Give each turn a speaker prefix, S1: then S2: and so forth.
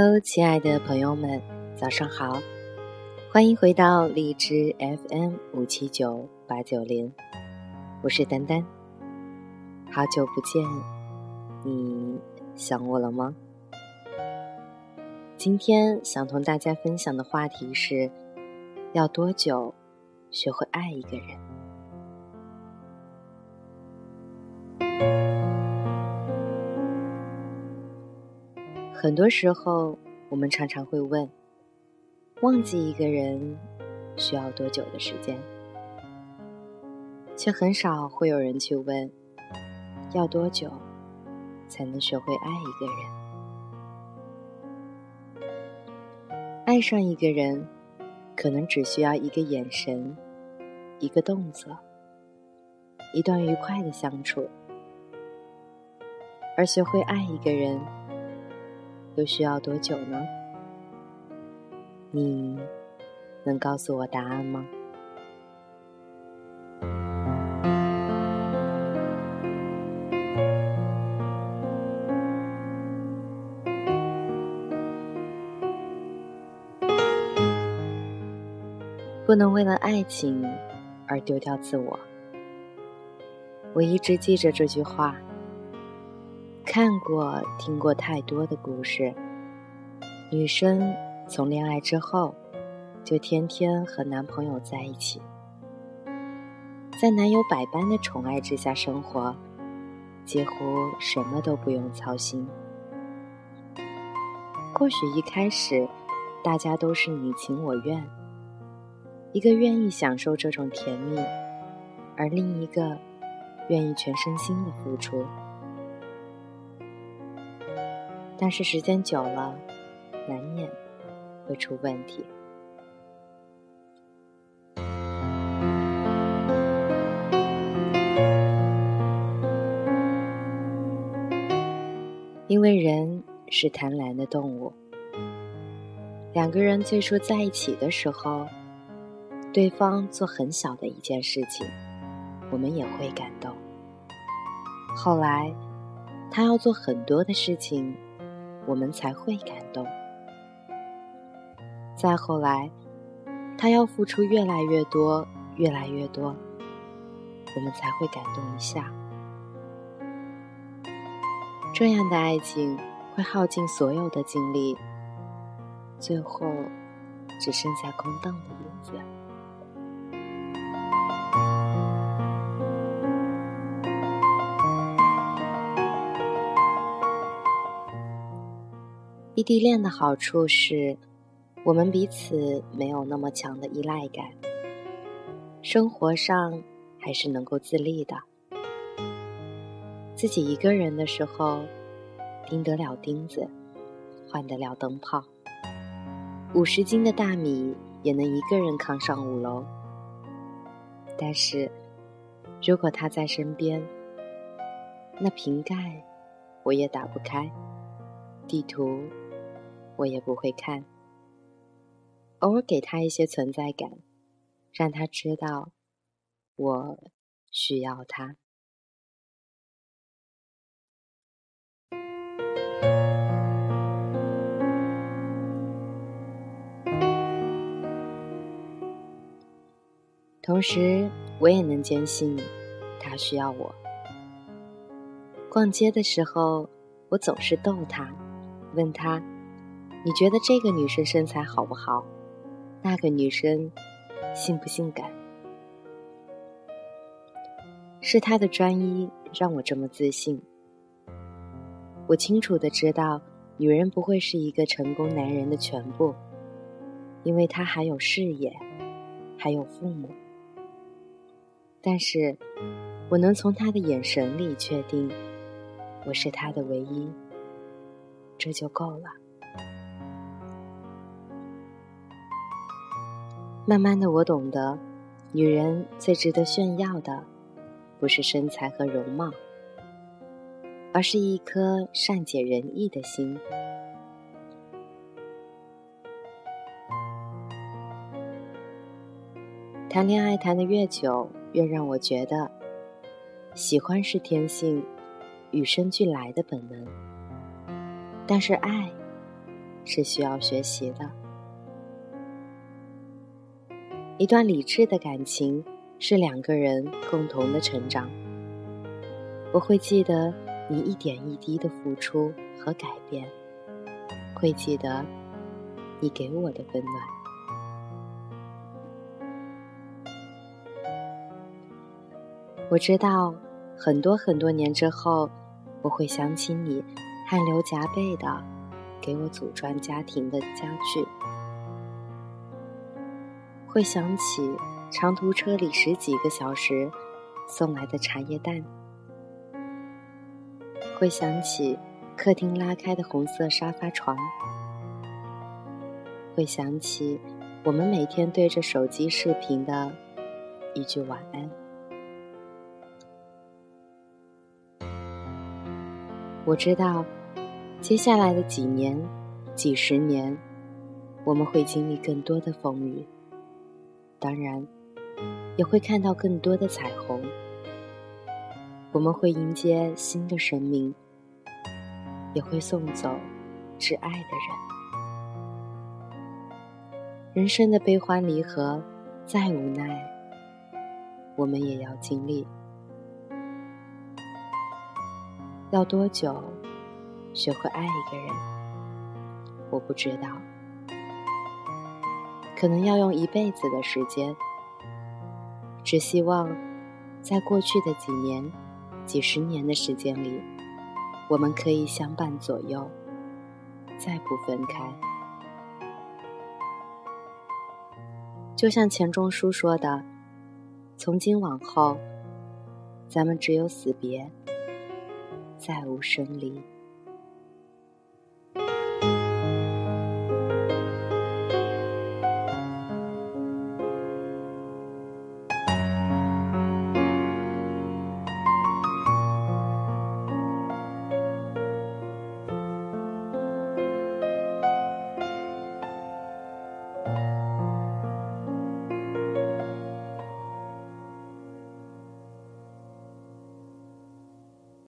S1: Hello，亲爱的朋友们，早上好！欢迎回到荔枝 FM 五七九八九零，我是丹丹。好久不见，你想我了吗？今天想同大家分享的话题是：要多久学会爱一个人？很多时候，我们常常会问：忘记一个人需要多久的时间？却很少会有人去问：要多久才能学会爱一个人？爱上一个人，可能只需要一个眼神、一个动作、一段愉快的相处，而学会爱一个人。又需要多久呢？你能告诉我答案吗？不能为了爱情而丢掉自我。我一直记着这句话。看过、听过太多的故事，女生从恋爱之后就天天和男朋友在一起，在男友百般的宠爱之下生活，几乎什么都不用操心。或许一开始大家都是你情我愿，一个愿意享受这种甜蜜，而另一个愿意全身心的付出。但是时间久了，难免会出问题。因为人是贪婪的动物，两个人最初在一起的时候，对方做很小的一件事情，我们也会感动。后来，他要做很多的事情。我们才会感动。再后来，他要付出越来越多，越来越多，我们才会感动一下。这样的爱情会耗尽所有的精力，最后只剩下空荡的影子。异地恋的好处是，我们彼此没有那么强的依赖感，生活上还是能够自立的。自己一个人的时候，钉得了钉子，换得了灯泡，五十斤的大米也能一个人扛上五楼。但是，如果他在身边，那瓶盖我也打不开，地图。我也不会看，偶尔给他一些存在感，让他知道我需要他。同时，我也能坚信他需要我。逛街的时候，我总是逗他，问他。你觉得这个女生身材好不好？那个女生性不性感？是她的专一让我这么自信。我清楚的知道，女人不会是一个成功男人的全部，因为她还有事业，还有父母。但是，我能从她的眼神里确定，我是她的唯一，这就够了。慢慢的，我懂得，女人最值得炫耀的，不是身材和容貌，而是一颗善解人意的心。谈恋爱谈得越久，越让我觉得，喜欢是天性，与生俱来的本能，但是爱，是需要学习的。一段理智的感情是两个人共同的成长。我会记得你一点一滴的付出和改变，会记得你给我的温暖。我知道，很多很多年之后，我会想起你汗流浃背的给我组装家庭的家具，会想起长途车里十几个小时送来的茶叶蛋，会想起客厅拉开的红色沙发床，会想起我们每天对着手机视频的一句晚安。我知道，接下来的几年、几十年，我们会经历更多的风雨，当然，也会看到更多的彩虹。我们会迎接新的生命，也会送走挚爱的人。人生的悲欢离合，再无奈，我们也要经历。要多久学会爱一个人？我不知道，可能要用一辈子的时间。只希望，在过去的几年、几十年的时间里，我们可以相伴左右，再不分开。就像钱钟书说的：“从今往后，咱们只有死别。”再无生离。